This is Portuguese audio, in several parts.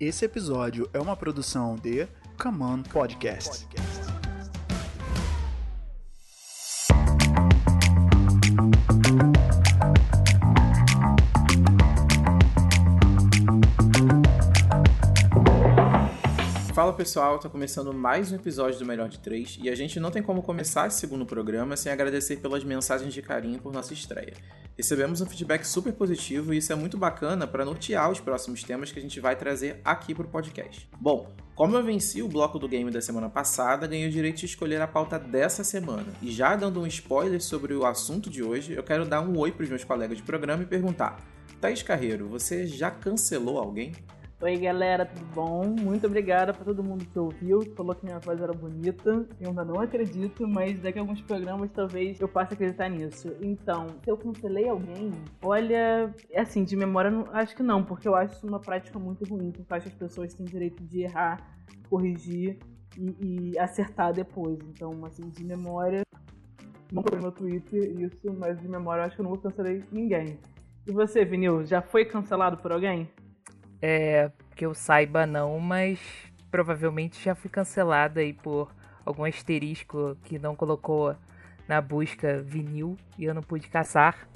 Esse episódio é uma produção de Come On Podcast. Pessoal, tá começando mais um episódio do Melhor de Três e a gente não tem como começar esse segundo programa sem agradecer pelas mensagens de carinho por nossa estreia. Recebemos um feedback super positivo e isso é muito bacana para nortear os próximos temas que a gente vai trazer aqui pro podcast. Bom, como eu venci o bloco do game da semana passada, ganhei o direito de escolher a pauta dessa semana. E já dando um spoiler sobre o assunto de hoje, eu quero dar um oi pros meus colegas de programa e perguntar: Thaís Carreiro, você já cancelou alguém? Oi galera, tudo bom? Muito obrigada para todo mundo que ouviu, falou que minha voz era bonita. Eu ainda não acredito, mas daqui a alguns programas talvez eu passe a acreditar nisso. Então, se eu cancelei alguém, olha, assim, de memória acho que não, porque eu acho isso uma prática muito ruim, porque eu acho que as pessoas têm direito de errar, corrigir e, e acertar depois. Então, assim, de memória, não foi no Twitter isso, mas de memória eu acho que eu não cancelei ninguém. E você, Vinil, já foi cancelado por alguém? É, que eu saiba não, mas provavelmente já fui cancelada aí por algum asterisco que não colocou na busca vinil e eu não pude caçar.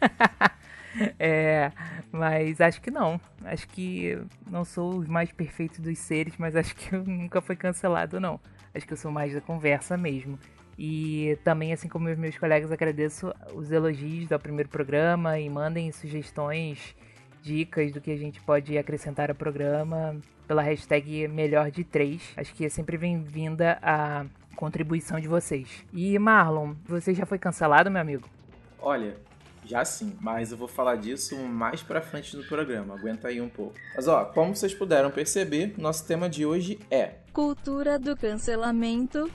é, mas acho que não. Acho que não sou os mais perfeitos dos seres, mas acho que eu nunca fui cancelado, não. Acho que eu sou mais da conversa mesmo. E também, assim como os meus colegas, agradeço os elogios do primeiro programa e mandem sugestões dicas do que a gente pode acrescentar ao programa pela hashtag melhor de três. Acho que é sempre bem-vinda a contribuição de vocês. E Marlon, você já foi cancelado, meu amigo? Olha, já sim, mas eu vou falar disso mais pra frente no programa, aguenta aí um pouco. Mas ó, como vocês puderam perceber, nosso tema de hoje é Cultura do cancelamento.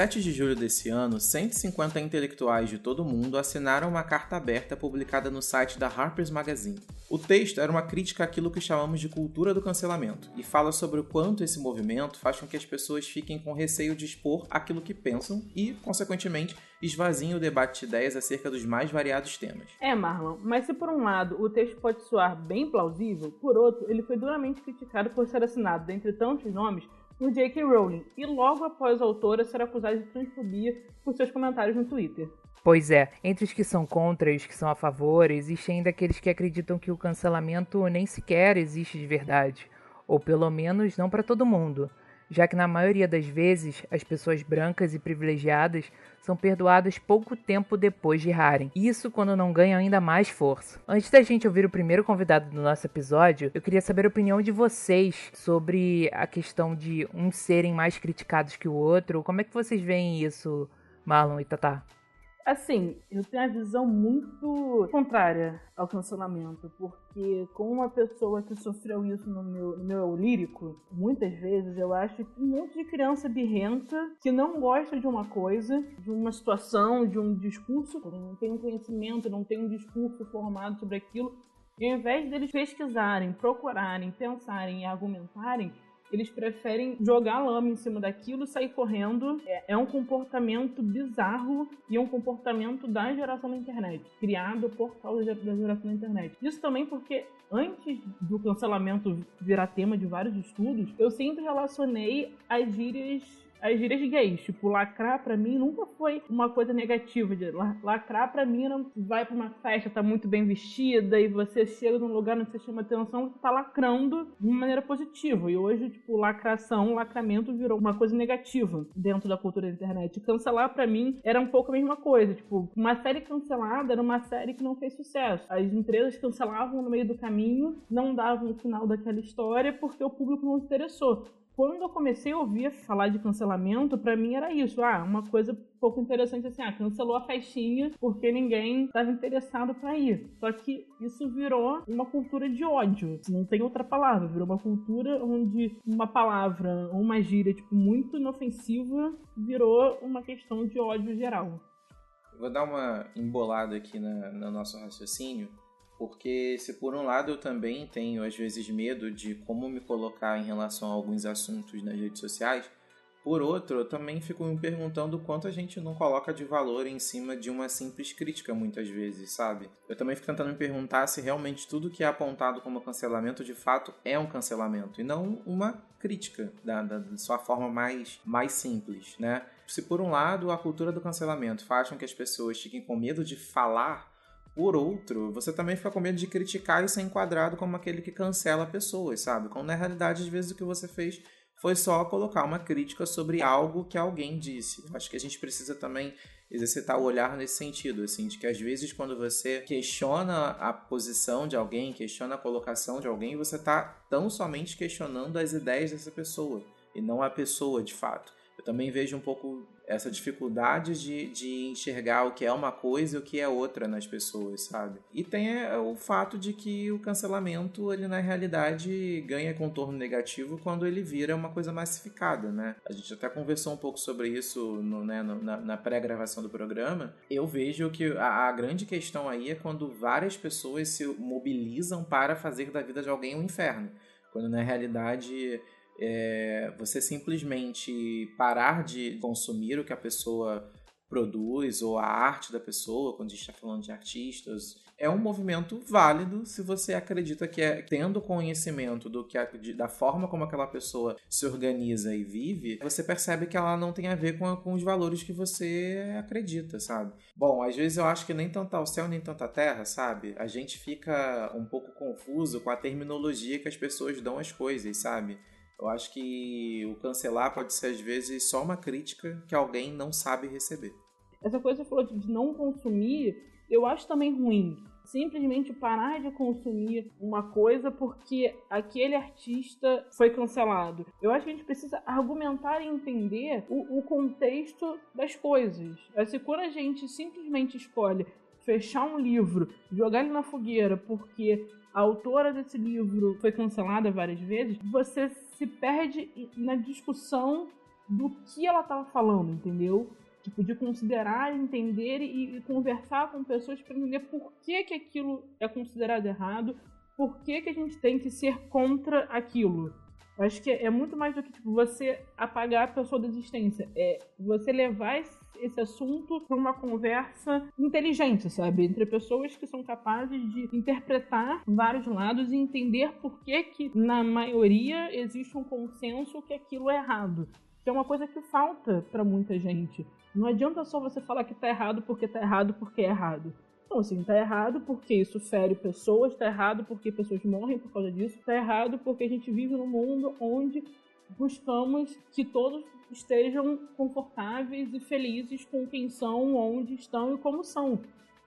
7 de julho desse ano, 150 intelectuais de todo o mundo assinaram uma carta aberta publicada no site da Harper's Magazine. O texto era uma crítica àquilo que chamamos de cultura do cancelamento e fala sobre o quanto esse movimento faz com que as pessoas fiquem com receio de expor aquilo que pensam e, consequentemente, esvaziem o debate de ideias acerca dos mais variados temas. É, Marlon, mas se por um lado o texto pode soar bem plausível, por outro, ele foi duramente criticado por ser assinado, dentre tantos nomes, por J.K. Rowling e logo após a autora ser acusada de transfobia por seus comentários no Twitter. Pois é, entre os que são contra e os que são a favor, existem ainda aqueles que acreditam que o cancelamento nem sequer existe de verdade, ou pelo menos não para todo mundo já que na maioria das vezes as pessoas brancas e privilegiadas são perdoadas pouco tempo depois de errarem. Isso quando não ganham ainda mais força. Antes da gente ouvir o primeiro convidado do nosso episódio, eu queria saber a opinião de vocês sobre a questão de uns serem mais criticados que o outro. Como é que vocês veem isso, Marlon e Tatá? Assim, eu tenho a visão muito contrária ao cancelamento, porque como uma pessoa que sofreu isso no meu, no meu lírico, muitas vezes eu acho que um monte de criança birrenta que não gosta de uma coisa, de uma situação, de um discurso, não tem um conhecimento, não tem um discurso formado sobre aquilo, e ao invés deles pesquisarem, procurarem, pensarem e argumentarem, eles preferem jogar lama em cima daquilo, sair correndo. É, é um comportamento bizarro e é um comportamento da geração da internet, criado por causa da geração da internet. Isso também porque antes do cancelamento virar tema de vários estudos, eu sempre relacionei as gírias as gírias gays. Tipo, lacrar pra mim nunca foi uma coisa negativa. De lacrar pra mim não vai pra uma festa, tá muito bem vestida e você chega num lugar onde você chama atenção, tá lacrando de uma maneira positiva. E hoje, tipo, lacração, lacramento virou uma coisa negativa dentro da cultura da internet. Cancelar pra mim era um pouco a mesma coisa. Tipo, uma série cancelada era uma série que não fez sucesso. As empresas cancelavam no meio do caminho, não davam o final daquela história porque o público não se interessou quando eu comecei a ouvir falar de cancelamento, para mim era isso. Ah, uma coisa pouco interessante assim, ah, cancelou a festinha porque ninguém estava interessado para ir. Só que isso virou uma cultura de ódio. Não tem outra palavra. Virou uma cultura onde uma palavra ou uma gíria, tipo, muito inofensiva virou uma questão de ódio geral. vou dar uma embolada aqui na, no nosso raciocínio, porque se por um lado eu também tenho às vezes medo de como me colocar em relação a alguns assuntos nas redes sociais, por outro, eu também fico me perguntando quanto a gente não coloca de valor em cima de uma simples crítica muitas vezes, sabe? Eu também fico tentando me perguntar se realmente tudo que é apontado como cancelamento de fato é um cancelamento e não uma crítica da, da, da sua forma mais, mais simples, né? Se por um lado a cultura do cancelamento faz com que as pessoas fiquem com medo de falar por outro, você também fica com medo de criticar e ser enquadrado como aquele que cancela pessoas, sabe? Quando na realidade, às vezes, o que você fez foi só colocar uma crítica sobre algo que alguém disse. Acho que a gente precisa também exercitar o olhar nesse sentido, assim, de que às vezes quando você questiona a posição de alguém, questiona a colocação de alguém, você está tão somente questionando as ideias dessa pessoa e não a pessoa de fato. Eu também vejo um pouco essa dificuldade de, de enxergar o que é uma coisa e o que é outra nas pessoas, sabe? E tem é, o fato de que o cancelamento, ele na realidade ganha contorno negativo quando ele vira uma coisa massificada, né? A gente até conversou um pouco sobre isso no, né, no, na, na pré-gravação do programa. Eu vejo que a, a grande questão aí é quando várias pessoas se mobilizam para fazer da vida de alguém um inferno. Quando na realidade é, você simplesmente parar de consumir o que a pessoa produz ou a arte da pessoa, quando a gente está falando de artistas, é um movimento válido se você acredita que é tendo conhecimento do que a, de, da forma como aquela pessoa se organiza e vive, você percebe que ela não tem a ver com, com os valores que você acredita, sabe? Bom, às vezes eu acho que nem tanto ao céu nem tanto terra, sabe? A gente fica um pouco confuso com a terminologia que as pessoas dão às coisas, sabe? Eu acho que o cancelar pode ser, às vezes, só uma crítica que alguém não sabe receber. Essa coisa que você falou de não consumir, eu acho também ruim. Simplesmente parar de consumir uma coisa porque aquele artista foi cancelado. Eu acho que a gente precisa argumentar e entender o, o contexto das coisas. Assim, quando a gente simplesmente escolhe fechar um livro, jogar ele na fogueira porque a autora desse livro foi cancelada várias vezes, você se perde na discussão do que ela estava falando, entendeu? Tipo, de considerar, entender e, e conversar com pessoas para entender por que, que aquilo é considerado errado, por que, que a gente tem que ser contra aquilo. Acho que é muito mais do que tipo, você apagar a pessoa da existência. É você levar esse esse assunto para uma conversa inteligente, sabe? Entre pessoas que são capazes de interpretar vários lados e entender por que, que na maioria, existe um consenso que aquilo é errado. Que é uma coisa que falta para muita gente. Não adianta só você falar que tá errado porque tá errado porque é errado. Não, assim, tá errado porque isso fere pessoas, tá errado porque pessoas morrem por causa disso, tá errado porque a gente vive num mundo onde buscamos que todos estejam confortáveis e felizes com quem são, onde estão e como são.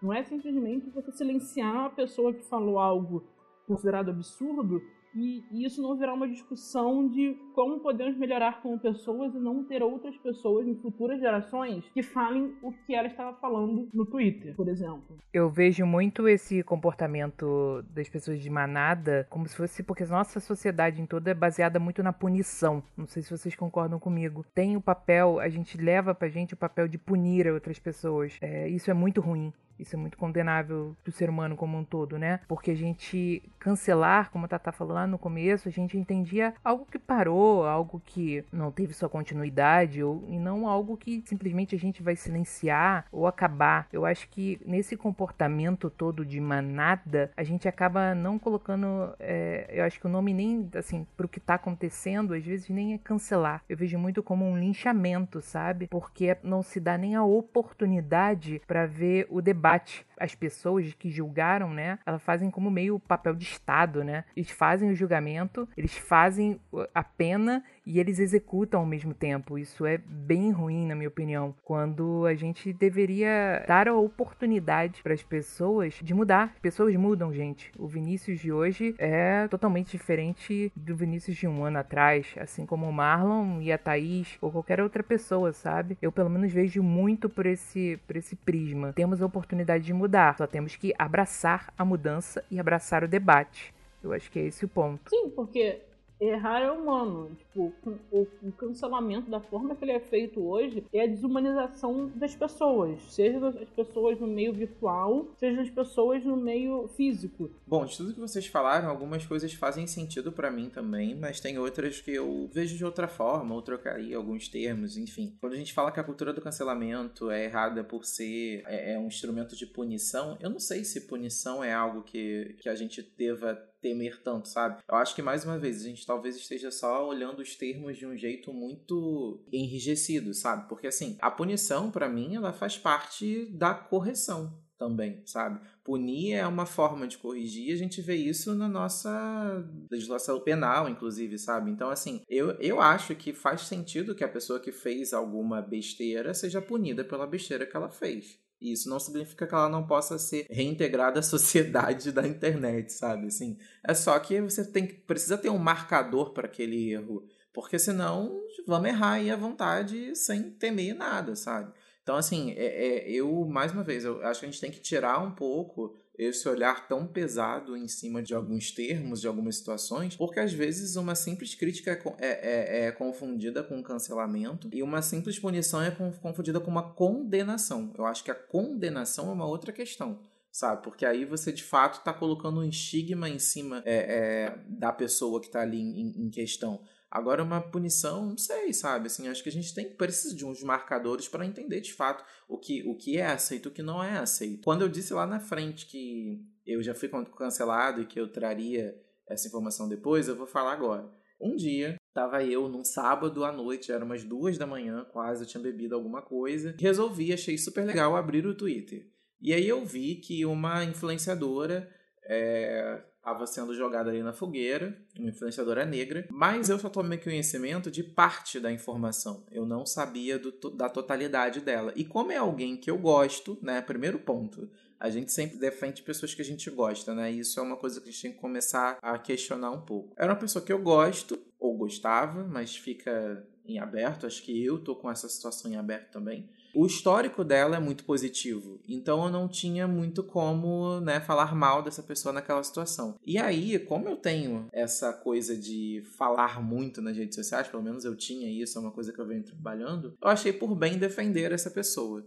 Não é simplesmente você silenciar a pessoa que falou algo considerado absurdo e, isso não virar uma discussão de como podemos melhorar como pessoas e não ter outras pessoas em futuras gerações que falem o que ela estava falando no Twitter, por exemplo. Eu vejo muito esse comportamento das pessoas de manada como se fosse porque nossa sociedade em toda é baseada muito na punição. Não sei se vocês concordam comigo. Tem o papel, a gente leva pra gente o papel de punir outras pessoas. É, isso é muito ruim. Isso é muito condenável do ser humano como um todo, né? Porque a gente cancelar, como a Tata falou lá no começo, a gente entendia algo que parou, algo que não teve sua continuidade, ou, e não algo que simplesmente a gente vai silenciar ou acabar. Eu acho que nesse comportamento todo de manada, a gente acaba não colocando. É, eu acho que o nome nem, assim, pro que tá acontecendo, às vezes nem é cancelar. Eu vejo muito como um linchamento, sabe? Porque não se dá nem a oportunidade para ver o debate debate. As pessoas que julgaram, né, elas fazem como meio papel de Estado, né? Eles fazem o julgamento, eles fazem a pena e eles executam ao mesmo tempo. Isso é bem ruim, na minha opinião, quando a gente deveria dar a oportunidade para as pessoas de mudar. As pessoas mudam, gente. O Vinícius de hoje é totalmente diferente do Vinícius de um ano atrás, assim como o Marlon e a Thaís ou qualquer outra pessoa, sabe? Eu pelo menos vejo muito por esse, por esse prisma. Temos a oportunidade de mudar, só temos que abraçar a mudança e abraçar o debate. Eu acho que é esse o ponto. Sim, porque errar é humano. Tipo, o, o, cancelamento da forma que ele é feito hoje é a desumanização das pessoas. Seja das pessoas no meio virtual, seja das pessoas no meio físico. Bom, de tudo que vocês falaram, algumas coisas fazem sentido para mim também, mas tem outras que eu vejo de outra forma, ou trocaria alguns termos, enfim. Quando a gente fala que a cultura do cancelamento é errada por ser é, é um instrumento de punição, eu não sei se punição é algo que, que a gente deva temer tanto, sabe? Eu acho que mais uma vez a gente talvez esteja só olhando os termos de um jeito muito enrijecido, sabe? Porque assim, a punição para mim ela faz parte da correção também, sabe? Punir é uma forma de corrigir, a gente vê isso na nossa legislação penal, inclusive, sabe? Então, assim, eu, eu acho que faz sentido que a pessoa que fez alguma besteira seja punida pela besteira que ela fez. Isso não significa que ela não possa ser reintegrada à sociedade da internet, sabe? Assim, é só que você tem precisa ter um marcador para aquele erro, porque senão vamos errar aí à vontade sem temer nada, sabe? Então, assim, é, é, eu, mais uma vez, eu acho que a gente tem que tirar um pouco esse olhar tão pesado em cima de alguns termos, de algumas situações, porque às vezes uma simples crítica é, é, é, é confundida com cancelamento e uma simples punição é confundida com uma condenação. Eu acho que a condenação é uma outra questão sabe? Porque aí você de fato está colocando um estigma em cima é, é, da pessoa que está ali em, em, questão. Agora, uma punição, não sei, sabe? Assim, acho que a gente tem precisa de uns marcadores para entender de fato o que, o que é aceito e o que não é aceito. Quando eu disse lá na frente que eu já fui cancelado e que eu traria essa informação depois, eu vou falar agora. Um dia, Tava eu num sábado à noite, era umas duas da manhã, quase, eu tinha bebido alguma coisa. Resolvi, achei super legal abrir o Twitter. E aí eu vi que uma influenciadora é, estava sendo jogada ali na fogueira, uma influenciadora negra, mas eu só tomei conhecimento de parte da informação. Eu não sabia do, da totalidade dela. E como é alguém que eu gosto, né? Primeiro ponto. A gente sempre defende pessoas que a gente gosta, né? Isso é uma coisa que a gente tem que começar a questionar um pouco. Era uma pessoa que eu gosto, ou gostava, mas fica em aberto. Acho que eu tô com essa situação em aberto também. O histórico dela é muito positivo, então eu não tinha muito como né, falar mal dessa pessoa naquela situação. E aí, como eu tenho essa coisa de falar muito nas redes sociais, pelo menos eu tinha isso, é uma coisa que eu venho trabalhando, eu achei por bem defender essa pessoa.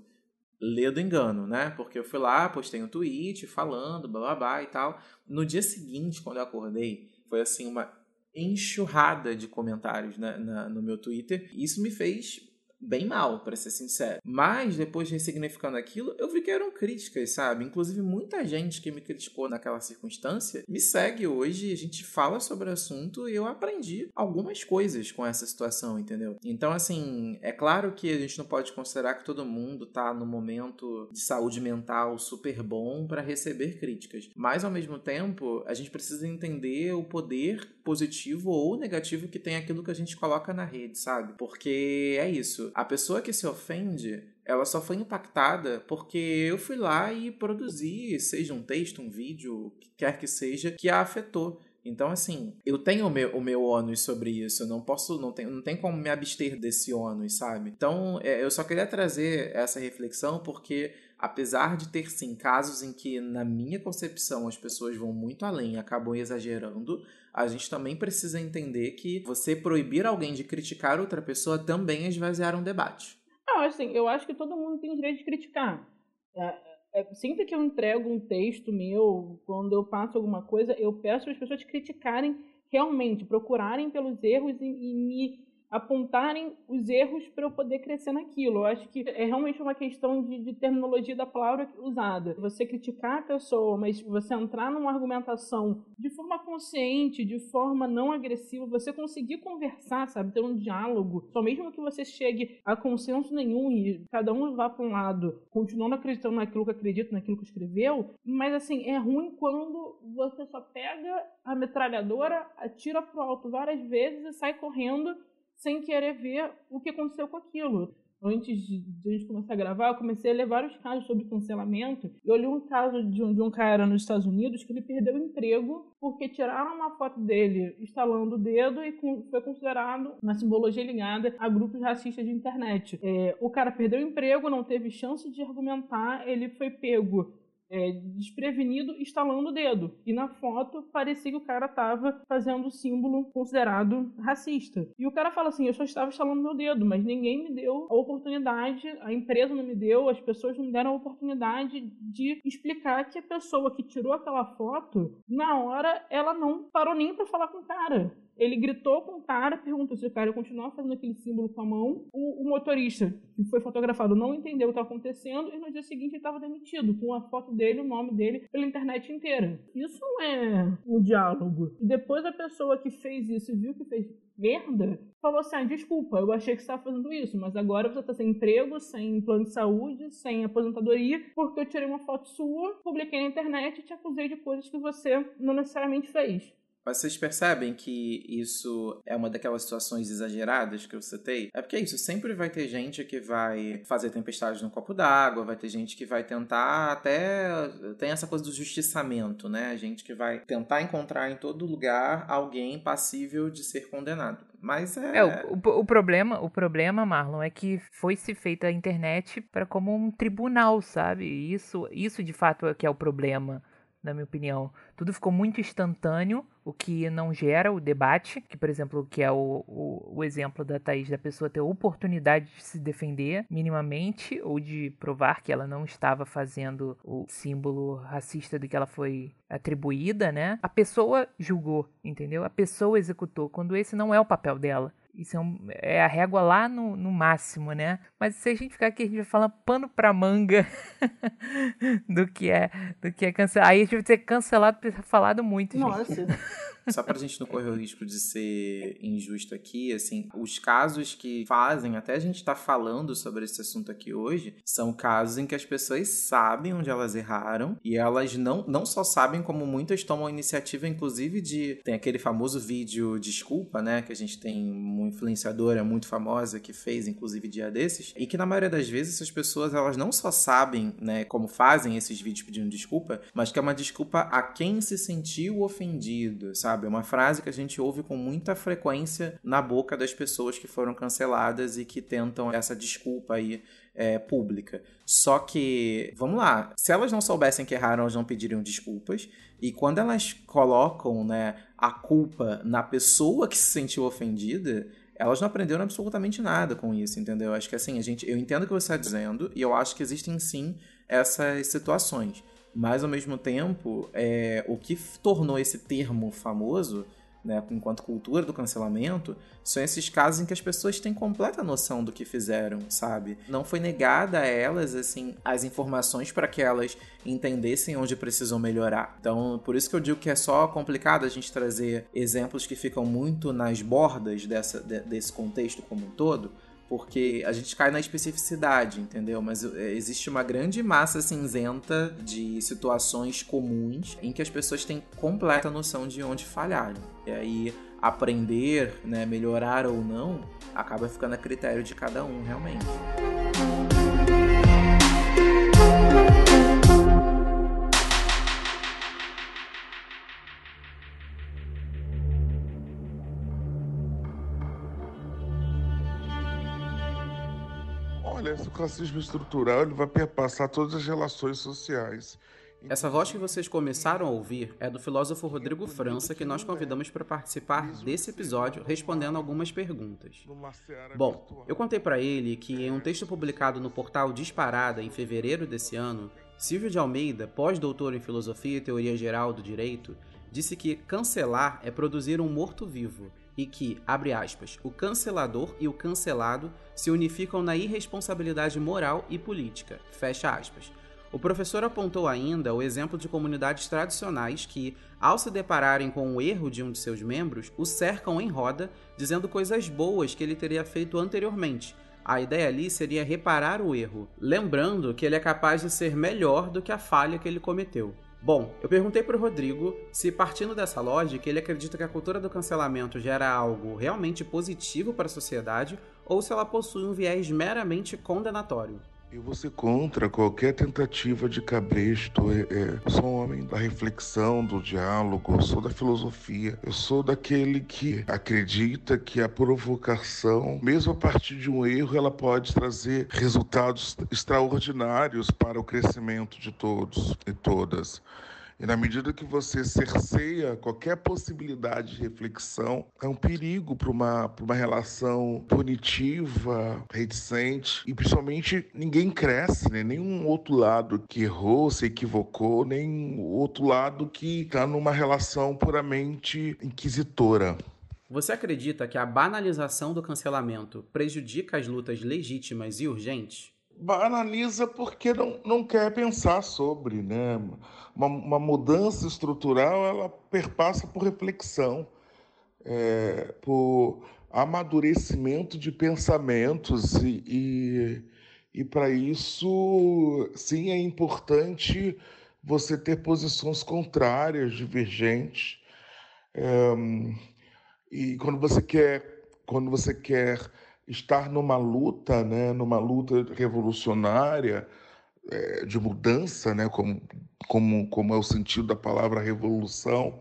Lê do engano, né? Porque eu fui lá, postei um tweet falando, blá blá blá e tal. No dia seguinte, quando eu acordei, foi assim uma enxurrada de comentários né, na, no meu Twitter. Isso me fez bem mal, para ser sincero. Mas depois de ressignificando aquilo, eu vi que eram críticas, sabe? Inclusive, muita gente que me criticou naquela circunstância me segue hoje, a gente fala sobre o assunto e eu aprendi algumas coisas com essa situação, entendeu? Então, assim, é claro que a gente não pode considerar que todo mundo tá no momento de saúde mental super bom para receber críticas. Mas, ao mesmo tempo, a gente precisa entender o poder positivo ou negativo que tem aquilo que a gente coloca na rede, sabe? Porque é isso a pessoa que se ofende, ela só foi impactada porque eu fui lá e produzi, seja um texto, um vídeo, o que quer que seja, que a afetou. Então, assim, eu tenho o meu, o meu ônus sobre isso, eu não posso, não tem, não tem como me abster desse ônus, sabe? Então, é, eu só queria trazer essa reflexão porque, apesar de ter, sim, casos em que, na minha concepção, as pessoas vão muito além acabam exagerando, a gente também precisa entender que você proibir alguém de criticar outra pessoa também é esvaziar um debate. Não, assim, eu acho que todo mundo tem o direito de criticar. É, é, sempre que eu entrego um texto meu, quando eu passo alguma coisa, eu peço as pessoas criticarem realmente, procurarem pelos erros e, e me apontarem os erros para eu poder crescer naquilo. Eu acho que é realmente uma questão de, de, terminologia da palavra usada. Você criticar a pessoa, mas você entrar numa argumentação de forma consciente, de forma não agressiva, você conseguir conversar, sabe, ter um diálogo, só mesmo que você chegue a consenso nenhum e cada um vá para um lado, continuando acreditando naquilo que acredita, naquilo que escreveu, mas assim, é ruim quando você só pega a metralhadora, atira pro alto várias vezes e sai correndo sem querer ver o que aconteceu com aquilo. Antes de, a gente começar a gravar, eu comecei a ler vários casos sobre cancelamento. Eu li um caso de um, de um cara nos Estados Unidos que ele perdeu o emprego porque tiraram uma foto dele instalando o dedo e com, foi considerado uma simbologia ligada a grupos racistas de internet. É, o cara perdeu o emprego, não teve chance de argumentar, ele foi pego é, desprevenido, estalando o dedo. E na foto parecia que o cara estava fazendo o símbolo considerado racista. E o cara fala assim: eu só estava estalando meu dedo, mas ninguém me deu a oportunidade, a empresa não me deu, as pessoas não me deram a oportunidade de explicar que a pessoa que tirou aquela foto, na hora, ela não parou nem para falar com o cara. Ele gritou com o cara, perguntou se o cara ia continuar fazendo aquele símbolo com a mão. O, o motorista, que foi fotografado, não entendeu o que estava acontecendo e no dia seguinte ele estava demitido, com a foto dele, o nome dele, pela internet inteira. Isso não é um diálogo. E depois a pessoa que fez isso e viu que fez merda, falou assim: ah, desculpa, eu achei que você estava fazendo isso, mas agora você está sem emprego, sem plano de saúde, sem aposentadoria, porque eu tirei uma foto sua, publiquei na internet e te acusei de coisas que você não necessariamente fez. Mas vocês percebem que isso é uma daquelas situações exageradas que eu citei? É porque é isso, sempre vai ter gente que vai fazer tempestade no copo d'água, vai ter gente que vai tentar até. Tem essa coisa do justiçamento, né? Gente que vai tentar encontrar em todo lugar alguém passível de ser condenado. Mas é. é o, o, o, problema, o problema, Marlon, é que foi se feita a internet para como um tribunal, sabe? Isso, isso de fato é que é o problema na minha opinião. Tudo ficou muito instantâneo, o que não gera o debate, que, por exemplo, que é o, o, o, exemplo da Thaís, da pessoa ter oportunidade de se defender minimamente, ou de provar que ela não estava fazendo o símbolo racista do que ela foi atribuída, né? A pessoa julgou, entendeu? A pessoa executou, quando esse não é o papel dela. Isso é, um, é, a régua lá no, no, máximo, né? Mas se a gente ficar aqui, a gente vai falar pano pra manga do que é do que é cancelado. Aí a gente vai ser cancelado por ter falado muito, Nossa. gente. Só pra gente não correr o risco de ser injusto aqui, assim, os casos que fazem, até a gente tá falando sobre esse assunto aqui hoje, são casos em que as pessoas sabem onde elas erraram e elas não, não só sabem, como muitas tomam a iniciativa, inclusive, de. Tem aquele famoso vídeo Desculpa, né? Que a gente tem uma influenciadora muito famosa que fez, inclusive, dia desses, e que na maioria das vezes essas pessoas elas não só sabem, né, como fazem esses vídeos pedindo desculpa, mas que é uma desculpa a quem se sentiu ofendido, sabe? É uma frase que a gente ouve com muita frequência na boca das pessoas que foram canceladas e que tentam essa desculpa aí é, pública. Só que, vamos lá, se elas não soubessem que erraram, elas não pediriam desculpas. E quando elas colocam né, a culpa na pessoa que se sentiu ofendida, elas não aprenderam absolutamente nada com isso, entendeu? Acho que assim, a gente, eu entendo o que você está dizendo e eu acho que existem sim essas situações. Mas, ao mesmo tempo, é, o que tornou esse termo famoso, né, enquanto cultura do cancelamento, são esses casos em que as pessoas têm completa noção do que fizeram, sabe? Não foi negada a elas, assim, as informações para que elas entendessem onde precisam melhorar. Então, por isso que eu digo que é só complicado a gente trazer exemplos que ficam muito nas bordas dessa, de, desse contexto como um todo, porque a gente cai na especificidade, entendeu? Mas é, existe uma grande massa cinzenta de situações comuns em que as pessoas têm completa noção de onde falharam. E aí aprender, né, melhorar ou não, acaba ficando a critério de cada um, realmente. Esse racismo estrutural ele vai perpassar todas as relações sociais. Essa voz que vocês começaram a ouvir é do filósofo Rodrigo França, que nós convidamos para participar desse episódio respondendo algumas perguntas. Bom, eu contei para ele que em um texto publicado no portal Disparada em fevereiro desse ano, Silvio de Almeida, pós-doutor em filosofia e teoria geral do direito, disse que cancelar é produzir um morto-vivo e que, abre aspas, o cancelador e o cancelado se unificam na irresponsabilidade moral e política, fecha aspas. O professor apontou ainda o exemplo de comunidades tradicionais que, ao se depararem com o erro de um de seus membros, o cercam em roda, dizendo coisas boas que ele teria feito anteriormente. A ideia ali seria reparar o erro, lembrando que ele é capaz de ser melhor do que a falha que ele cometeu. Bom, eu perguntei para o Rodrigo se, partindo dessa lógica, ele acredita que a cultura do cancelamento gera algo realmente positivo para a sociedade ou se ela possui um viés meramente condenatório. Eu vou ser contra qualquer tentativa de cabresto. É, é, eu sou um homem da reflexão, do diálogo, eu sou da filosofia. Eu sou daquele que acredita que a provocação, mesmo a partir de um erro, ela pode trazer resultados extraordinários para o crescimento de todos e todas. E na medida que você cerceia qualquer possibilidade de reflexão, é um perigo para uma, uma relação punitiva, reticente. E principalmente ninguém cresce, né? Nenhum outro lado que errou, se equivocou, nem o outro lado que está numa relação puramente inquisitora. Você acredita que a banalização do cancelamento prejudica as lutas legítimas e urgentes? Banaliza porque não, não quer pensar sobre, né? Uma, uma mudança estrutural, ela perpassa por reflexão, é, por amadurecimento de pensamentos e, e, e para isso, sim, é importante você ter posições contrárias, divergentes. É, e quando você quer, quando você quer estar numa luta, né, numa luta revolucionária, é, de mudança, né, como, como, como é o sentido da palavra revolução,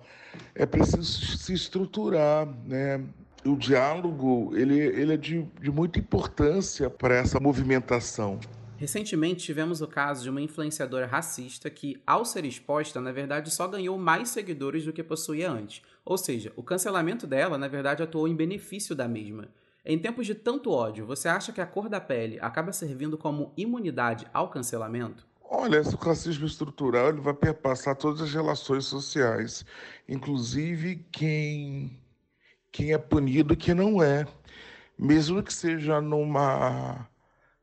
é preciso se estruturar, né? O diálogo ele, ele é de, de muita importância para essa movimentação. Recentemente tivemos o caso de uma influenciadora racista que, ao ser exposta, na verdade só ganhou mais seguidores do que possuía antes. Ou seja, o cancelamento dela, na verdade, atuou em benefício da mesma. Em tempos de tanto ódio, você acha que a cor da pele acaba servindo como imunidade ao cancelamento? Olha, esse racismo estrutural ele vai perpassar todas as relações sociais, inclusive quem, quem é punido e quem não é, mesmo que seja numa,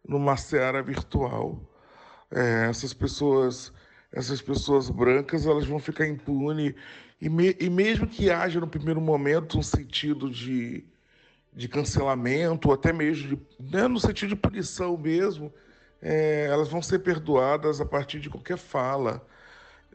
numa seara virtual. É, essas pessoas essas pessoas brancas elas vão ficar impunes e, me, e mesmo que haja no primeiro momento um sentido de de cancelamento, ou até mesmo de, né, no sentido de punição mesmo, é, elas vão ser perdoadas a partir de qualquer fala.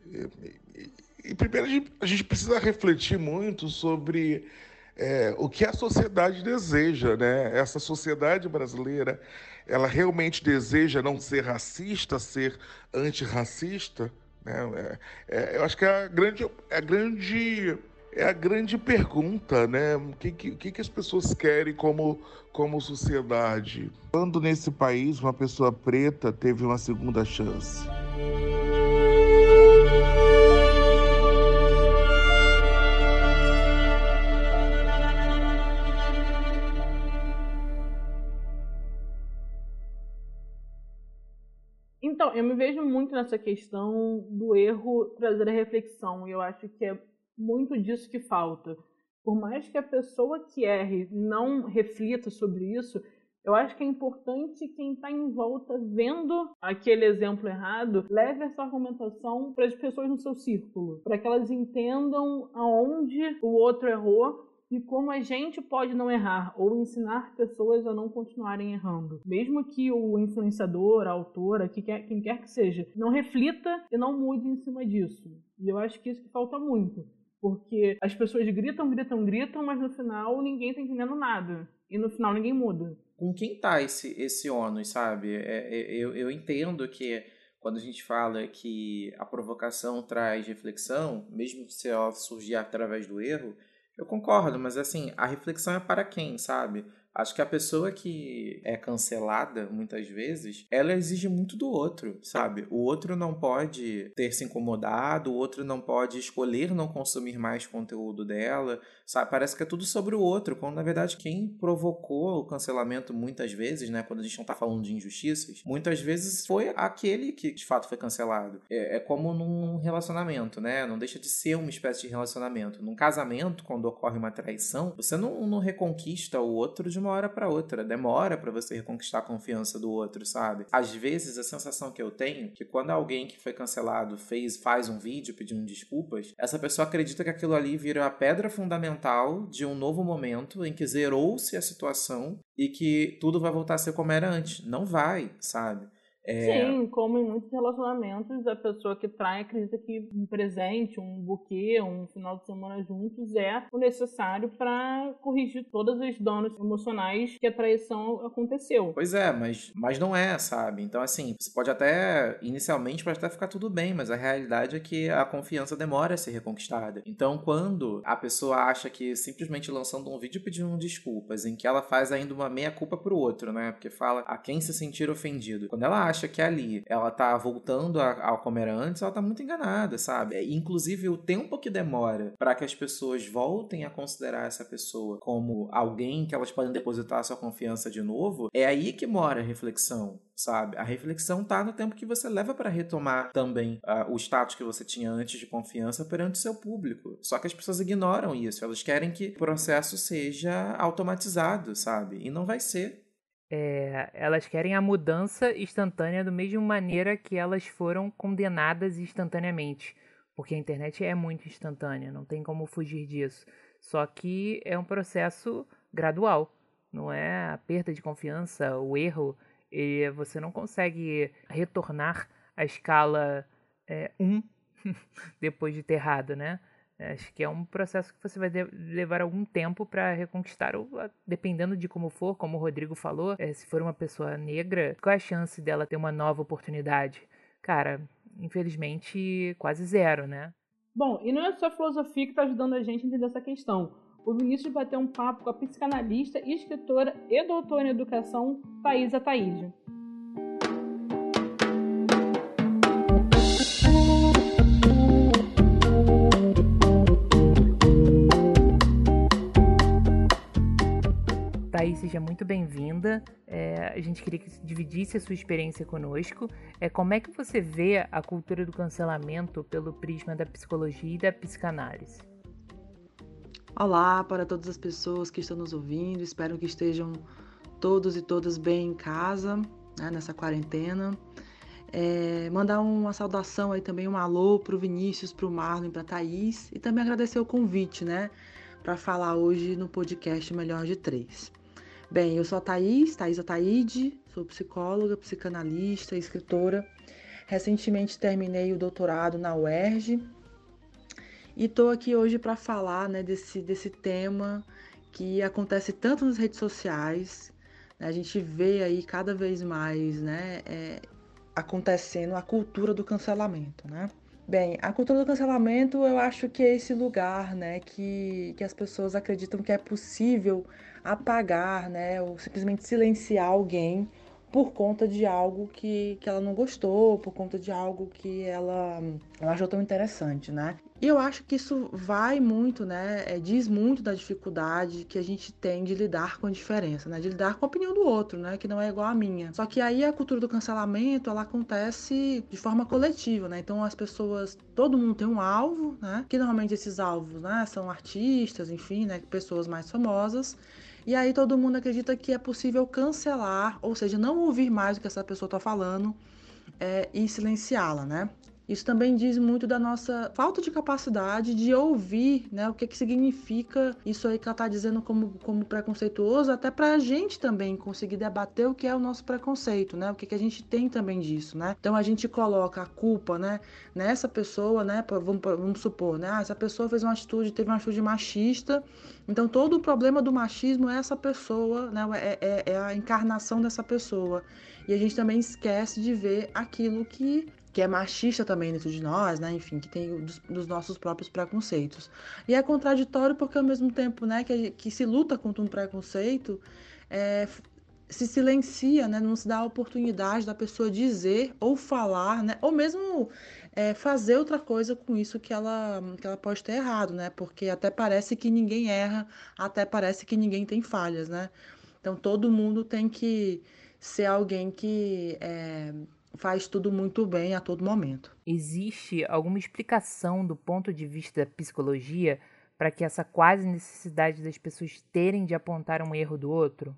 E, e, primeiro a gente, a gente, precisa refletir muito sobre é, o que a sociedade deseja, né? Essa sociedade brasileira, ela realmente deseja não ser racista, ser antirracista? Né? É, é eu acho que é a grande, é a grande é a grande pergunta, né? O que, que, que as pessoas querem como, como sociedade? Quando nesse país uma pessoa preta teve uma segunda chance? Então, eu me vejo muito nessa questão do erro trazer a reflexão. E eu acho que é muito disso que falta. Por mais que a pessoa que erre não reflita sobre isso, eu acho que é importante quem está em volta vendo aquele exemplo errado leve essa argumentação para as pessoas no seu círculo, para que elas entendam aonde o outro errou e como a gente pode não errar ou ensinar pessoas a não continuarem errando. Mesmo que o influenciador, a autora, que quer, quem quer que seja, não reflita e não mude em cima disso. E eu acho que isso que falta muito. Porque as pessoas gritam, gritam, gritam, mas no final ninguém tá entendendo nada. E no final ninguém muda. Com quem tá esse, esse ônus, sabe? É, é, eu, eu entendo que quando a gente fala que a provocação traz reflexão, mesmo se ela surgir através do erro, eu concordo, mas assim, a reflexão é para quem, sabe? Acho que a pessoa que é cancelada, muitas vezes, ela exige muito do outro, sabe? O outro não pode ter se incomodado, o outro não pode escolher não consumir mais conteúdo dela, sabe? Parece que é tudo sobre o outro, quando na verdade quem provocou o cancelamento muitas vezes, né? Quando a gente não tá falando de injustiças, muitas vezes foi aquele que de fato foi cancelado. É, é como num relacionamento, né? Não deixa de ser uma espécie de relacionamento. Num casamento, quando ocorre uma traição, você não, não reconquista o outro de uma uma hora para outra. Demora para você reconquistar a confiança do outro, sabe? Às vezes a sensação que eu tenho é que quando alguém que foi cancelado fez faz um vídeo pedindo desculpas, essa pessoa acredita que aquilo ali vira a pedra fundamental de um novo momento em que zerou-se a situação e que tudo vai voltar a ser como era antes. Não vai, sabe? É... Sim, como em muitos relacionamentos, a pessoa que trai acredita que um presente, um buquê, um final de semana juntos é o necessário para corrigir todos os danos emocionais que a traição aconteceu. Pois é, mas, mas não é, sabe? Então, assim, você pode até, inicialmente, pode até ficar tudo bem, mas a realidade é que a confiança demora a ser reconquistada. Então, quando a pessoa acha que simplesmente lançando um vídeo pedindo desculpas, em que ela faz ainda uma meia-culpa pro outro, né? Porque fala a quem se sentir ofendido. Quando ela acha que ali ela tá voltando ao como era antes, ela tá muito enganada, sabe? Inclusive, o tempo que demora para que as pessoas voltem a considerar essa pessoa como alguém que elas podem depositar sua confiança de novo, é aí que mora a reflexão sabe? A reflexão tá no tempo que você leva para retomar também uh, o status que você tinha antes de confiança perante o seu público. Só que as pessoas ignoram isso, elas querem que o processo seja automatizado, sabe? E não vai ser. É, elas querem a mudança instantânea da mesma maneira que elas foram condenadas instantaneamente. Porque a internet é muito instantânea, não tem como fugir disso. Só que é um processo gradual, não é a perda de confiança, o erro. E você não consegue retornar à escala 1 é, um depois de ter errado, né? Acho que é um processo que você vai levar algum tempo para reconquistar, ou dependendo de como for, como o Rodrigo falou, é, se for uma pessoa negra, qual é a chance dela ter uma nova oportunidade? Cara, infelizmente, quase zero, né? Bom, e não é só a filosofia que está ajudando a gente a entender essa questão. O Vinícius ter um papo com a psicanalista, escritora e doutora em educação, Thaís Ataíde. Seja muito bem-vinda. É, a gente queria que você dividisse a sua experiência conosco. É, como é que você vê a cultura do cancelamento pelo prisma da psicologia e da psicanálise? Olá para todas as pessoas que estão nos ouvindo. Espero que estejam todos e todas bem em casa, né, nessa quarentena. É, mandar uma saudação aí também, um alô para o Vinícius, para o Marlon, para a Thaís. E também agradecer o convite, né? Para falar hoje no podcast Melhor de Três. Bem, eu sou a Thaís, Thaís Ataíde, sou psicóloga, psicanalista, escritora. Recentemente terminei o doutorado na UERJ e estou aqui hoje para falar né, desse, desse tema que acontece tanto nas redes sociais, né, a gente vê aí cada vez mais né, é, acontecendo a cultura do cancelamento, né? Bem, a cultura do cancelamento eu acho que é esse lugar, né, que, que as pessoas acreditam que é possível apagar, né, ou simplesmente silenciar alguém por conta de algo que, que ela não gostou, por conta de algo que ela, ela achou tão interessante, né? E eu acho que isso vai muito, né? É, diz muito da dificuldade que a gente tem de lidar com a diferença, né? De lidar com a opinião do outro, né? Que não é igual à minha. Só que aí a cultura do cancelamento, ela acontece de forma coletiva, né? Então as pessoas, todo mundo tem um alvo, né? Que normalmente esses alvos, né? São artistas, enfim, né? Pessoas mais famosas. E aí todo mundo acredita que é possível cancelar, ou seja, não ouvir mais o que essa pessoa está falando é, e silenciá-la, né? Isso também diz muito da nossa falta de capacidade de ouvir, né? O que, que significa isso aí que ela está dizendo como, como preconceituoso, até para a gente também conseguir debater o que é o nosso preconceito, né? O que, que a gente tem também disso, né? Então a gente coloca a culpa, né? Nessa pessoa, né? Vamos, vamos supor, né? Ah, essa pessoa fez uma atitude, teve uma atitude machista, então todo o problema do machismo é essa pessoa, né? É, é, é a encarnação dessa pessoa. E a gente também esquece de ver aquilo que que é machista também dentro de nós, né? Enfim, que tem dos, dos, nossos próprios preconceitos. E é contraditório porque ao mesmo tempo, né, que, que se luta contra um preconceito, é, se silencia, né? Não se dá a oportunidade da pessoa dizer ou falar, né? Ou mesmo é, fazer outra coisa com isso que ela, que ela pode ter errado, né? Porque até parece que ninguém erra, até parece que ninguém tem falhas, né? Então todo mundo tem que ser alguém que é, faz tudo muito bem a todo momento. Existe alguma explicação do ponto de vista da psicologia para que essa quase necessidade das pessoas terem de apontar um erro do outro?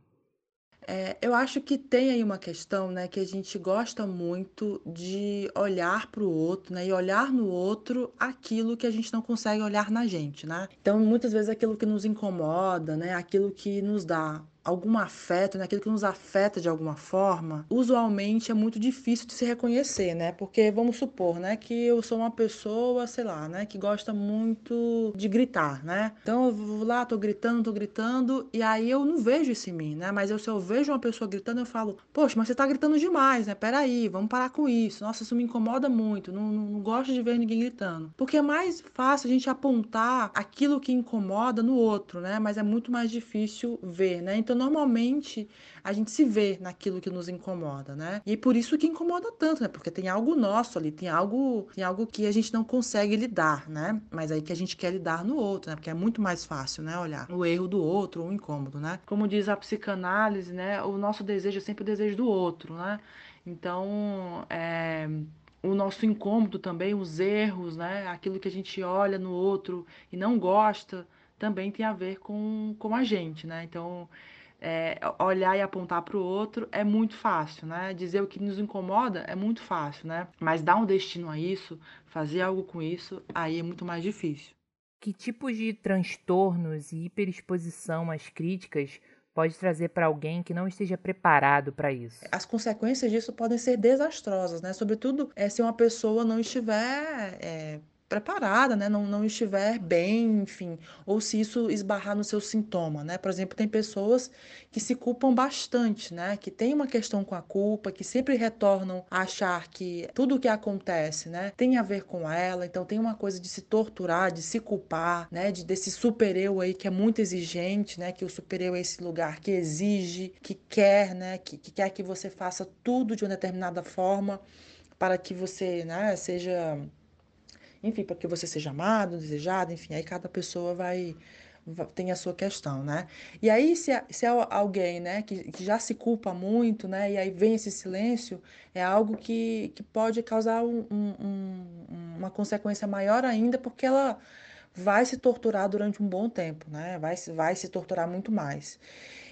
É, eu acho que tem aí uma questão, né, que a gente gosta muito de olhar para o outro, né, e olhar no outro aquilo que a gente não consegue olhar na gente, né? Então, muitas vezes aquilo que nos incomoda, né, aquilo que nos dá algum afeto, né? aquilo que nos afeta de alguma forma, usualmente é muito difícil de se reconhecer, né? Porque vamos supor, né, que eu sou uma pessoa, sei lá, né, que gosta muito de gritar, né? Então eu vou lá, tô gritando, tô gritando, e aí eu não vejo isso em mim, né? Mas eu, se eu vejo uma pessoa gritando, eu falo, poxa, mas você tá gritando demais, né? Peraí, vamos parar com isso. Nossa, isso me incomoda muito, não, não, não gosto de ver ninguém gritando. Porque é mais fácil a gente apontar aquilo que incomoda no outro, né? Mas é muito mais difícil ver, né? Então normalmente a gente se vê naquilo que nos incomoda, né? E por isso que incomoda tanto, né? Porque tem algo nosso ali, tem algo, tem algo que a gente não consegue lidar, né? Mas aí que a gente quer lidar no outro, né? Porque é muito mais fácil, né? Olhar o erro do outro, o incômodo, né? Como diz a psicanálise, né? O nosso desejo é sempre o desejo do outro, né? Então, é, o nosso incômodo também, os erros, né? Aquilo que a gente olha no outro e não gosta, também tem a ver com, com a gente, né? Então, é, olhar e apontar para o outro é muito fácil, né? Dizer o que nos incomoda é muito fácil, né? Mas dar um destino a isso, fazer algo com isso, aí é muito mais difícil. Que tipos de transtornos e hiperexposição às críticas pode trazer para alguém que não esteja preparado para isso? As consequências disso podem ser desastrosas, né? Sobretudo é, se uma pessoa não estiver é, preparada, né? Não, não estiver bem, enfim, ou se isso esbarrar no seu sintoma, né? Por exemplo, tem pessoas que se culpam bastante, né? Que tem uma questão com a culpa, que sempre retornam a achar que tudo o que acontece, né, tem a ver com ela, então tem uma coisa de se torturar, de se culpar, né? De desse super-eu aí que é muito exigente, né? Que o super-eu é esse lugar que exige, que quer, né? Que, que quer que você faça tudo de uma determinada forma para que você, né, seja enfim, para que você seja amado, desejado, enfim, aí cada pessoa vai, tem a sua questão, né? E aí, se, se é alguém, né, que, que já se culpa muito, né, e aí vem esse silêncio, é algo que, que pode causar um, um, uma consequência maior ainda, porque ela vai se torturar durante um bom tempo, né? Vai, vai se torturar muito mais.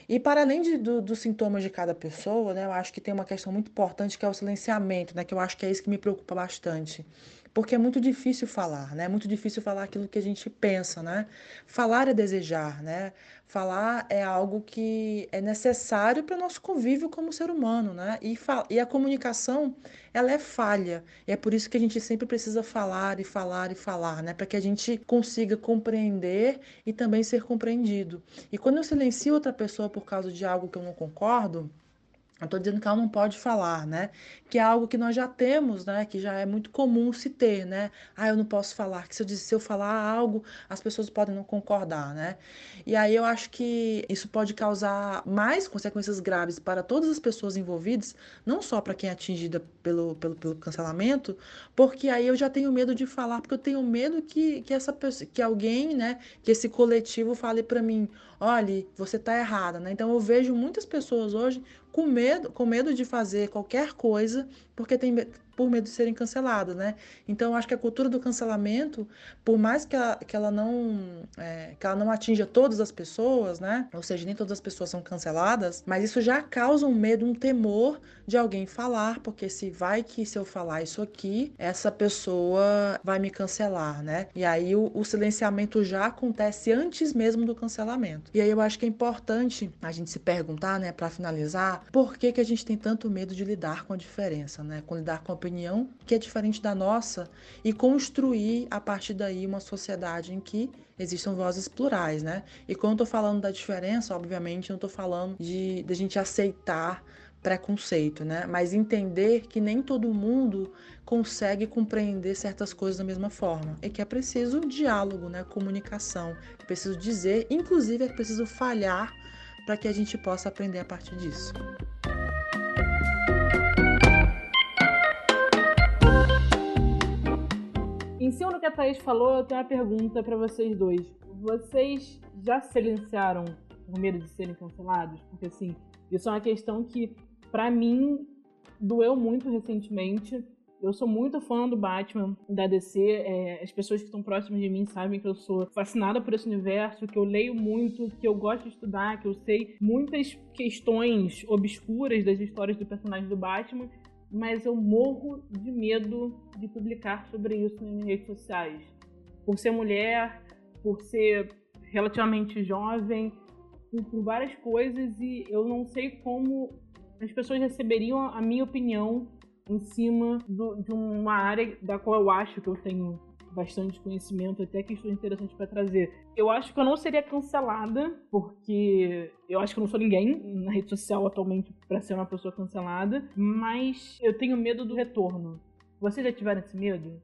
E para além de, do, dos sintomas de cada pessoa, né, eu acho que tem uma questão muito importante que é o silenciamento, né, que eu acho que é isso que me preocupa bastante porque é muito difícil falar, né? É muito difícil falar aquilo que a gente pensa, né? Falar é desejar, né? Falar é algo que é necessário para o nosso convívio como ser humano, né? E, e a comunicação, ela é falha. E é por isso que a gente sempre precisa falar e falar e falar, né? Para que a gente consiga compreender e também ser compreendido. E quando eu silencio outra pessoa por causa de algo que eu não concordo, eu estou dizendo que ela não pode falar, né? Que é algo que nós já temos, né? Que já é muito comum se ter, né? Ah, eu não posso falar. Que se eu, se eu falar algo, as pessoas podem não concordar, né? E aí eu acho que isso pode causar mais consequências graves para todas as pessoas envolvidas, não só para quem é atingida pelo, pelo, pelo cancelamento, porque aí eu já tenho medo de falar, porque eu tenho medo que, que essa pessoa, que alguém, né? Que esse coletivo fale para mim, olha, você está errada, né? Então eu vejo muitas pessoas hoje com medo, com medo de fazer qualquer coisa porque tem por medo de serem canceladas, né? Então, acho que a cultura do cancelamento, por mais que ela, que ela não é, que ela não atinja todas as pessoas, né? Ou seja, nem todas as pessoas são canceladas, mas isso já causa um medo, um temor de alguém falar, porque se vai que se eu falar isso aqui, essa pessoa vai me cancelar, né? E aí o, o silenciamento já acontece antes mesmo do cancelamento. E aí eu acho que é importante a gente se perguntar, né, para finalizar, por que que a gente tem tanto medo de lidar com a diferença, né? Com lidar com a opinião que é diferente da nossa e construir a partir daí uma sociedade em que existam vozes plurais, né? E quando eu tô falando da diferença, obviamente, não tô falando de, de a gente aceitar preconceito, né? Mas entender que nem todo mundo consegue compreender certas coisas da mesma forma e que é preciso diálogo, né? Comunicação, é preciso dizer, inclusive é preciso falhar para que a gente possa aprender a partir disso. Em cima do que a Thaís falou, eu tenho uma pergunta para vocês dois. Vocês já silenciaram por medo de serem cancelados? Porque, assim, isso é uma questão que, para mim, doeu muito recentemente. Eu sou muito fã do Batman, da DC. É, as pessoas que estão próximas de mim sabem que eu sou fascinada por esse universo, que eu leio muito, que eu gosto de estudar, que eu sei muitas questões obscuras das histórias do personagem do Batman mas eu morro de medo de publicar sobre isso nas redes sociais. Por ser mulher, por ser relativamente jovem, por, por várias coisas e eu não sei como as pessoas receberiam a minha opinião em cima do, de uma área da qual eu acho que eu tenho bastante conhecimento, até questões interessantes para trazer. Eu acho que eu não seria cancelada, porque eu acho que eu não sou ninguém na rede social atualmente para ser uma pessoa cancelada, mas eu tenho medo do retorno. Vocês já tiveram esse medo?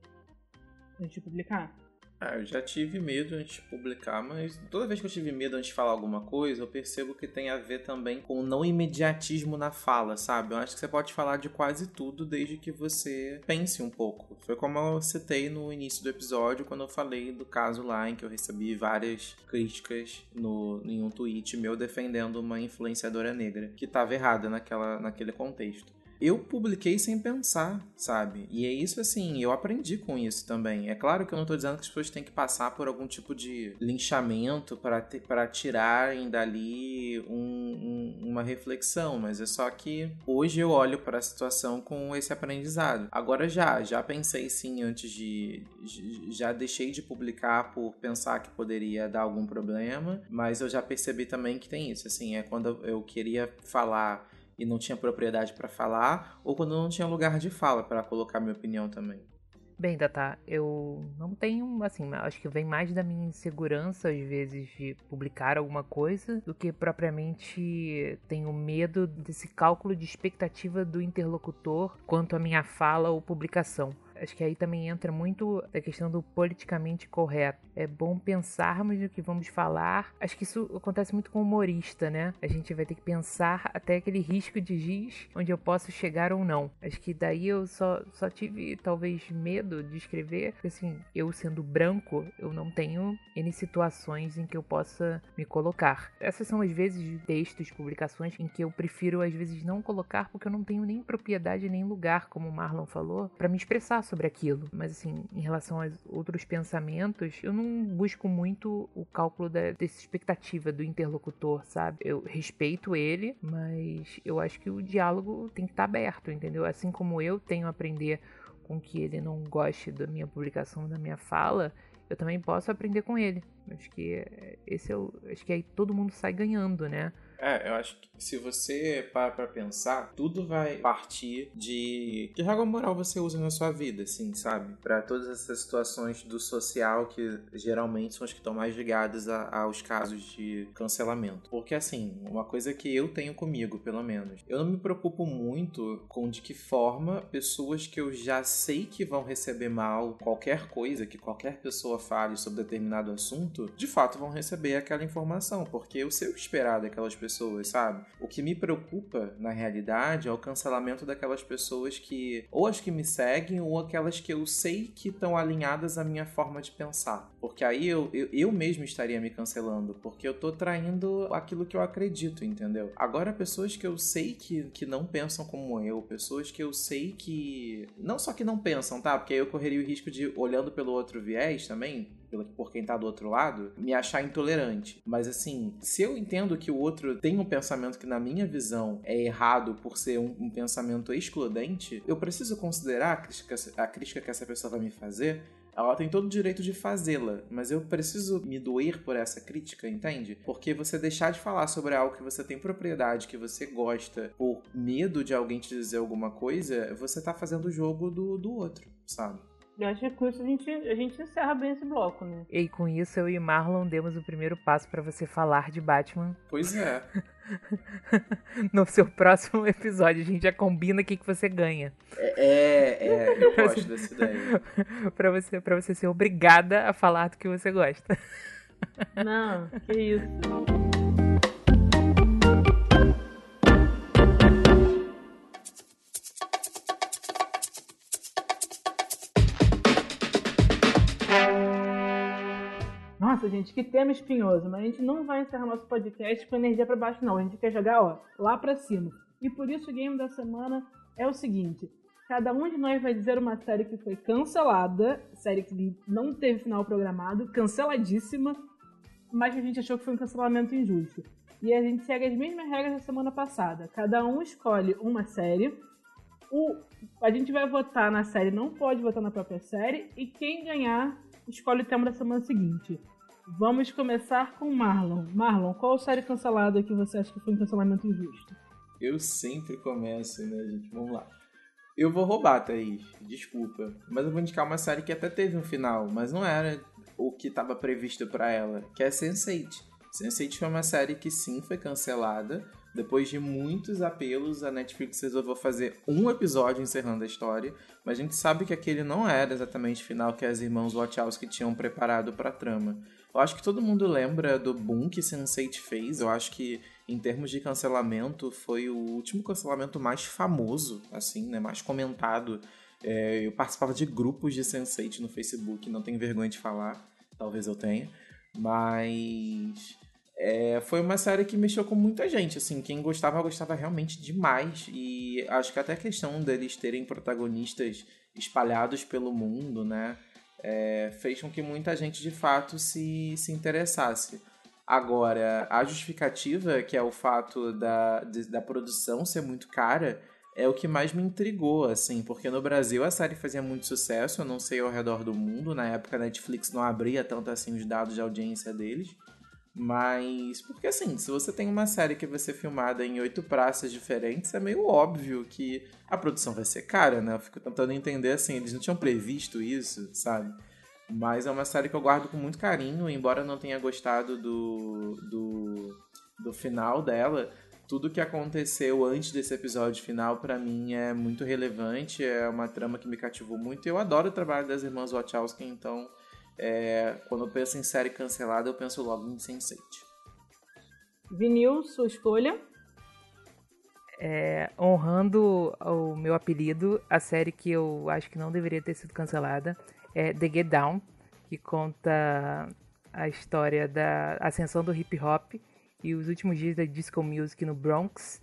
De publicar? Ah, eu já tive medo antes de publicar, mas toda vez que eu tive medo antes de falar alguma coisa, eu percebo que tem a ver também com o não imediatismo na fala, sabe? Eu acho que você pode falar de quase tudo desde que você pense um pouco. Foi como eu citei no início do episódio, quando eu falei do caso lá em que eu recebi várias críticas no, em um tweet meu defendendo uma influenciadora negra que estava errada naquela, naquele contexto eu publiquei sem pensar, sabe? E é isso assim, eu aprendi com isso também. É claro que eu não tô dizendo que as pessoas têm que passar por algum tipo de linchamento para tirarem dali um, um, uma reflexão, mas é só que hoje eu olho para a situação com esse aprendizado. Agora já, já pensei sim antes de. Já deixei de publicar por pensar que poderia dar algum problema, mas eu já percebi também que tem isso. Assim, é quando eu queria falar e não tinha propriedade para falar, ou quando não tinha lugar de fala para colocar minha opinião também. Bem, Data, eu não tenho, assim, acho que vem mais da minha insegurança, às vezes, de publicar alguma coisa, do que propriamente tenho medo desse cálculo de expectativa do interlocutor quanto à minha fala ou publicação. Acho que aí também entra muito a questão do politicamente correto. É bom pensarmos no que vamos falar. Acho que isso acontece muito com humorista, né? A gente vai ter que pensar até aquele risco de giz onde eu posso chegar ou não. Acho que daí eu só, só tive talvez medo de escrever, porque assim, eu sendo branco, eu não tenho N situações em que eu possa me colocar. Essas são as vezes textos, publicações em que eu prefiro às vezes não colocar porque eu não tenho nem propriedade nem lugar, como o Marlon falou, para me expressar sobre aquilo. Mas assim, em relação aos outros pensamentos, eu não busco muito o cálculo da, dessa expectativa do interlocutor, sabe? Eu respeito ele, mas eu acho que o diálogo tem que estar tá aberto, entendeu? Assim como eu tenho a aprender com que ele não goste da minha publicação, da minha fala, eu também posso aprender com ele. Acho que esse é o, acho que aí todo mundo sai ganhando, né? É, eu acho que se você para pra pensar, tudo vai partir de que regra moral você usa na sua vida, assim, sabe? Para todas essas situações do social que geralmente são as que estão mais ligadas a, aos casos de cancelamento. Porque, assim, uma coisa que eu tenho comigo, pelo menos, eu não me preocupo muito com de que forma pessoas que eu já sei que vão receber mal qualquer coisa que qualquer pessoa fale sobre determinado assunto, de fato vão receber aquela informação, porque eu sei o esperar daquelas pessoas pessoas, sabe? O que me preocupa, na realidade, é o cancelamento daquelas pessoas que, ou as que me seguem, ou aquelas que eu sei que estão alinhadas à minha forma de pensar. Porque aí eu, eu, eu mesmo estaria me cancelando, porque eu tô traindo aquilo que eu acredito, entendeu? Agora, pessoas que eu sei que, que não pensam como eu, pessoas que eu sei que. Não só que não pensam, tá? Porque aí eu correria o risco de, olhando pelo outro viés também, por quem tá do outro lado, me achar intolerante. Mas assim, se eu entendo que o outro tem um pensamento que, na minha visão, é errado por ser um, um pensamento excludente, eu preciso considerar a crítica, a crítica que essa pessoa vai me fazer ela tem todo o direito de fazê-la, mas eu preciso me doer por essa crítica, entende? Porque você deixar de falar sobre algo que você tem propriedade, que você gosta, por medo de alguém te dizer alguma coisa, você tá fazendo o jogo do, do outro, sabe? Eu acho que com isso a gente, a gente encerra bem esse bloco, né? E com isso eu e Marlon demos o primeiro passo para você falar de Batman. Pois é. no seu próximo episódio, a gente já combina o que, que você ganha. É, é, é eu gosto dessa ideia. pra, você, pra você ser obrigada a falar do que você gosta. Não, que isso. Nossa, gente, que tema espinhoso. Mas a gente não vai encerrar nosso podcast com energia para baixo, não. A gente quer jogar, ó, lá para cima. E por isso o game da semana é o seguinte: cada um de nós vai dizer uma série que foi cancelada, série que não teve final programado, canceladíssima, mas que a gente achou que foi um cancelamento injusto. E a gente segue as mesmas regras da semana passada. Cada um escolhe uma série. O, a gente vai votar na série, não pode votar na própria série. E quem ganhar escolhe o tema da semana seguinte. Vamos começar com Marlon. Marlon, qual série cancelada que você acha que foi um cancelamento injusto? Eu sempre começo, né, gente? Vamos lá. Eu vou roubar, Thaís. Desculpa. Mas eu vou indicar uma série que até teve um final, mas não era o que estava previsto para ela, que é Sense8. Sense8 foi uma série que sim foi cancelada. Depois de muitos apelos, a Netflix resolveu fazer um episódio encerrando a história, mas a gente sabe que aquele não era exatamente o final que as irmãs Wachowski tinham preparado para a trama. Eu acho que todo mundo lembra do boom que Sense8 fez. Eu acho que em termos de cancelamento, foi o último cancelamento mais famoso, assim, né? Mais comentado. É, eu participava de grupos de Sense8 no Facebook, não tenho vergonha de falar, talvez eu tenha. Mas é, foi uma série que mexeu com muita gente, assim, quem gostava, gostava realmente demais. E acho que até a questão deles terem protagonistas espalhados pelo mundo, né? É, fez com que muita gente de fato se, se interessasse. Agora, a justificativa, que é o fato da, de, da produção ser muito cara, é o que mais me intrigou, assim, porque no Brasil a série fazia muito sucesso, eu não sei ao redor do mundo, na época a Netflix não abria tanto assim os dados de audiência deles, mas, porque assim, se você tem uma série que vai ser filmada em oito praças diferentes, é meio óbvio que a produção vai ser cara, né? Eu fico tentando entender assim, eles não tinham previsto isso, sabe? Mas é uma série que eu guardo com muito carinho, embora eu não tenha gostado do, do, do final dela. Tudo que aconteceu antes desse episódio final, para mim, é muito relevante. É uma trama que me cativou muito. Eu adoro o trabalho das irmãs Wachowski, então, é, quando eu penso em série cancelada, eu penso logo em Sense8. Vinil, sua escolha? É, honrando o meu apelido, a série que eu acho que não deveria ter sido cancelada é The Get Down, que conta a história da ascensão do hip hop e os últimos dias da disco music no Bronx.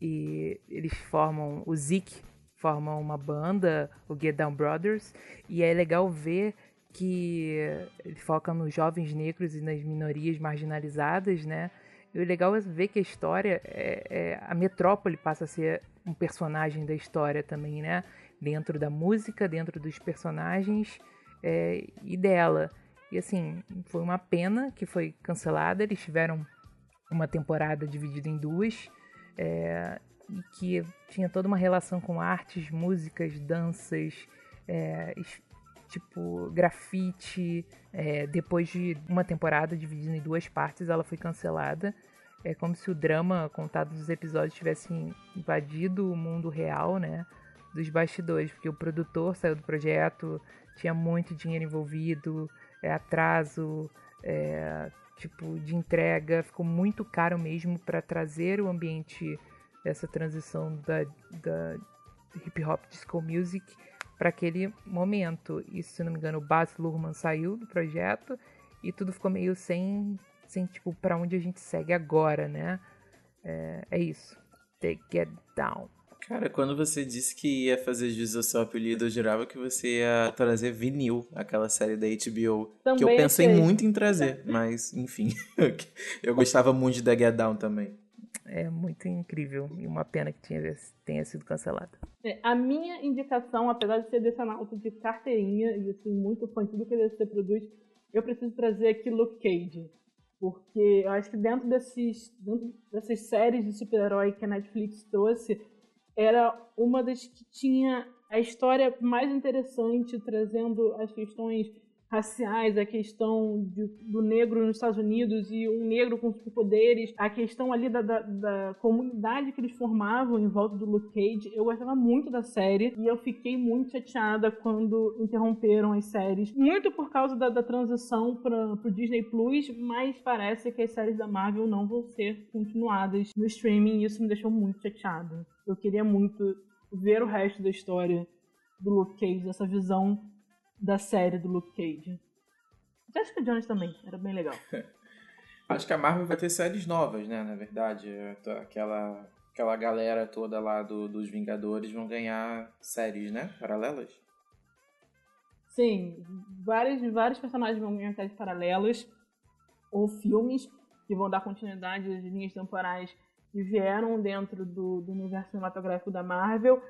E eles formam, o Zeke formam uma banda, o Get Down Brothers, e é legal ver que foca nos jovens negros e nas minorias marginalizadas, né? E o legal é ver que a história, é, é, a metrópole passa a ser um personagem da história também, né? Dentro da música, dentro dos personagens é, e dela. E assim, foi uma pena que foi cancelada. Eles tiveram uma temporada dividida em duas. É, e que tinha toda uma relação com artes, músicas, danças, é, tipo grafite. É, depois de uma temporada dividida em duas partes, ela foi cancelada. É como se o drama contado nos episódios tivesse invadido o mundo real, né? Dos bastidores, porque o produtor saiu do projeto, tinha muito dinheiro envolvido, é, atraso, é, tipo de entrega, ficou muito caro mesmo para trazer o ambiente dessa transição da, da hip hop disco music para aquele momento. E se não me engano, o Baz Luhrmann saiu do projeto e tudo ficou meio sem, sem tipo, para onde a gente segue agora, né? É, é isso. The Get Down. Cara, quando você disse que ia fazer jus ao seu apelido, eu jurava que você ia trazer vinil, aquela série da HBO. Também que eu pensei sei. muito em trazer, mas enfim. eu gostava muito de The Get Down também. É muito incrível e uma pena que tinha, tenha sido cancelada. É, a minha indicação, apesar de ser desse análise de carteirinha e assim, muito fã de tudo que você produz, eu preciso trazer aqui Luke Cage. Porque eu acho que dentro, desses, dentro dessas séries de super-herói que a Netflix trouxe, era uma das que tinha a história mais interessante, trazendo as questões raciais, a questão de, do negro nos Estados Unidos e um negro com superpoderes, a questão ali da, da, da, comunidade que eles formavam em volta do Luke Cage. Eu gostava muito da série e eu fiquei muito chateada quando interromperam as séries, muito por causa da, da transição para o Disney Plus, mas parece que as séries da Marvel não vão ser continuadas no streaming e isso me deixou muito chateada. Eu queria muito ver o resto da história do Luke Cage, dessa visão da série do Luke Cage. Jessica Jones também, era bem legal. Acho que a Marvel vai ter séries novas, né? Na verdade, aquela, aquela galera toda lá do, dos Vingadores vão ganhar séries, né? Paralelas. Sim, vários, vários personagens vão ganhar séries paralelas ou filmes que vão dar continuidade às linhas temporais que vieram dentro do, do universo cinematográfico da Marvel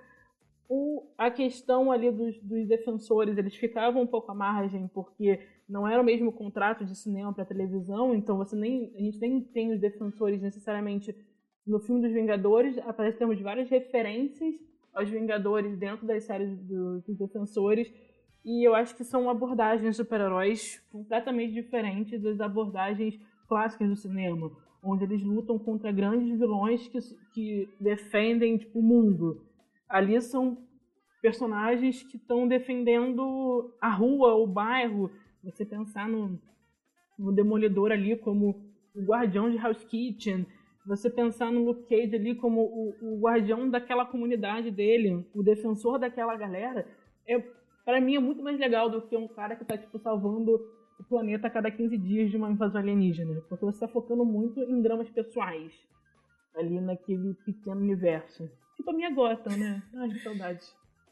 O, a questão ali dos, dos defensores, eles ficavam um pouco à margem, porque não era o mesmo contrato de cinema para televisão, então você nem, a gente nem tem os defensores necessariamente no filme dos Vingadores, apesar de termos várias referências aos Vingadores dentro das séries do, dos defensores, e eu acho que são abordagens de super-heróis completamente diferentes das abordagens clássicas do cinema, onde eles lutam contra grandes vilões que, que defendem tipo, o mundo. Ali são personagens que estão defendendo a rua, o bairro. Você pensar no, no Demolidor ali como o guardião de House Kitchen, você pensar no Luke Cage ali como o, o guardião daquela comunidade dele, o defensor daquela galera, é para mim é muito mais legal do que um cara que tá tipo salvando o planeta a cada 15 dias de uma invasão alienígena, porque você tá focando muito em dramas pessoais ali naquele pequeno universo. Tipo a minha Gotham, né? Ai, que saudade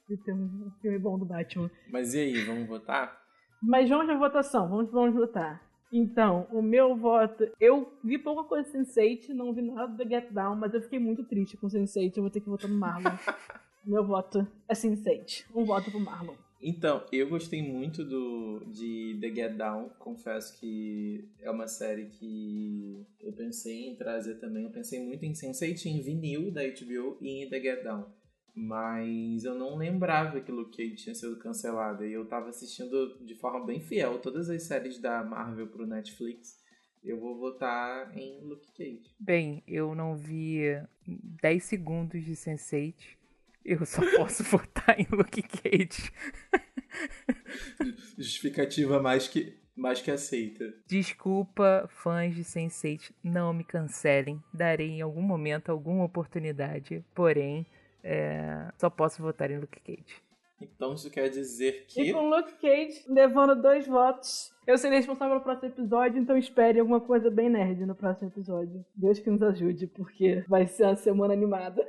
de ter um filme bom do Batman. Mas e aí, vamos votar? Mas vamos à votação, vamos, vamos votar. Então, o meu voto. Eu vi pouca coisa Sense8, não vi nada do Get Down, mas eu fiquei muito triste com Sense8. Eu vou ter que votar no Marlon. meu voto é Sense8. Um voto pro Marlon. Então, eu gostei muito do, de The Get Down. Confesso que é uma série que eu pensei em trazer também. Eu pensei muito em Sense8, em vinil da HBO e em The Get Down. Mas eu não lembrava que Luke Cage tinha sido cancelado. E eu tava assistindo de forma bem fiel todas as séries da Marvel pro Netflix. Eu vou votar em Luke Cage. Bem, eu não vi 10 segundos de Sense8. Eu só posso votar em Luke Cage. Justificativa mais que, mais que aceita. Desculpa, fãs de Sense8, não me cancelem. Darei em algum momento alguma oportunidade. Porém, é, só posso votar em Luke Cage. Então isso quer dizer que. E com Luke Cage levando dois votos, eu serei responsável pelo próximo episódio, então espere alguma coisa bem nerd no próximo episódio. Deus que nos ajude, porque vai ser uma semana animada.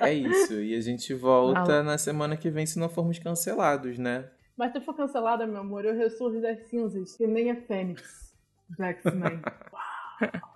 É isso, e a gente volta na semana que vem se não formos cancelados, né? Mas se eu for cancelada, meu amor, eu ressurjo das cinzas, que nem a Fênix do X-Men.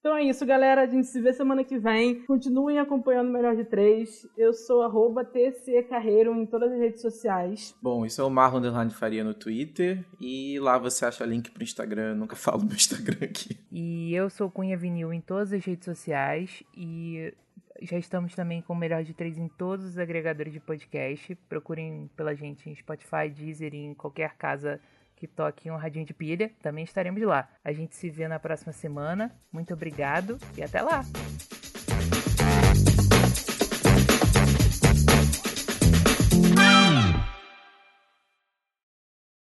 Então é isso, galera. A gente se vê semana que vem. Continuem acompanhando o Melhor de Três. Eu sou arroba TC Carreiro em todas as redes sociais. Bom, isso é o Marlon Underline Faria no Twitter. E lá você acha link pro Instagram. Eu nunca falo meu Instagram aqui. E eu sou Cunha Vinil em todas as redes sociais. E já estamos também com o Melhor de Três em todos os agregadores de podcast. Procurem pela gente em Spotify, Deezer e em qualquer casa que toque um radinho de pilha, também estaremos lá. A gente se vê na próxima semana. Muito obrigado e até lá!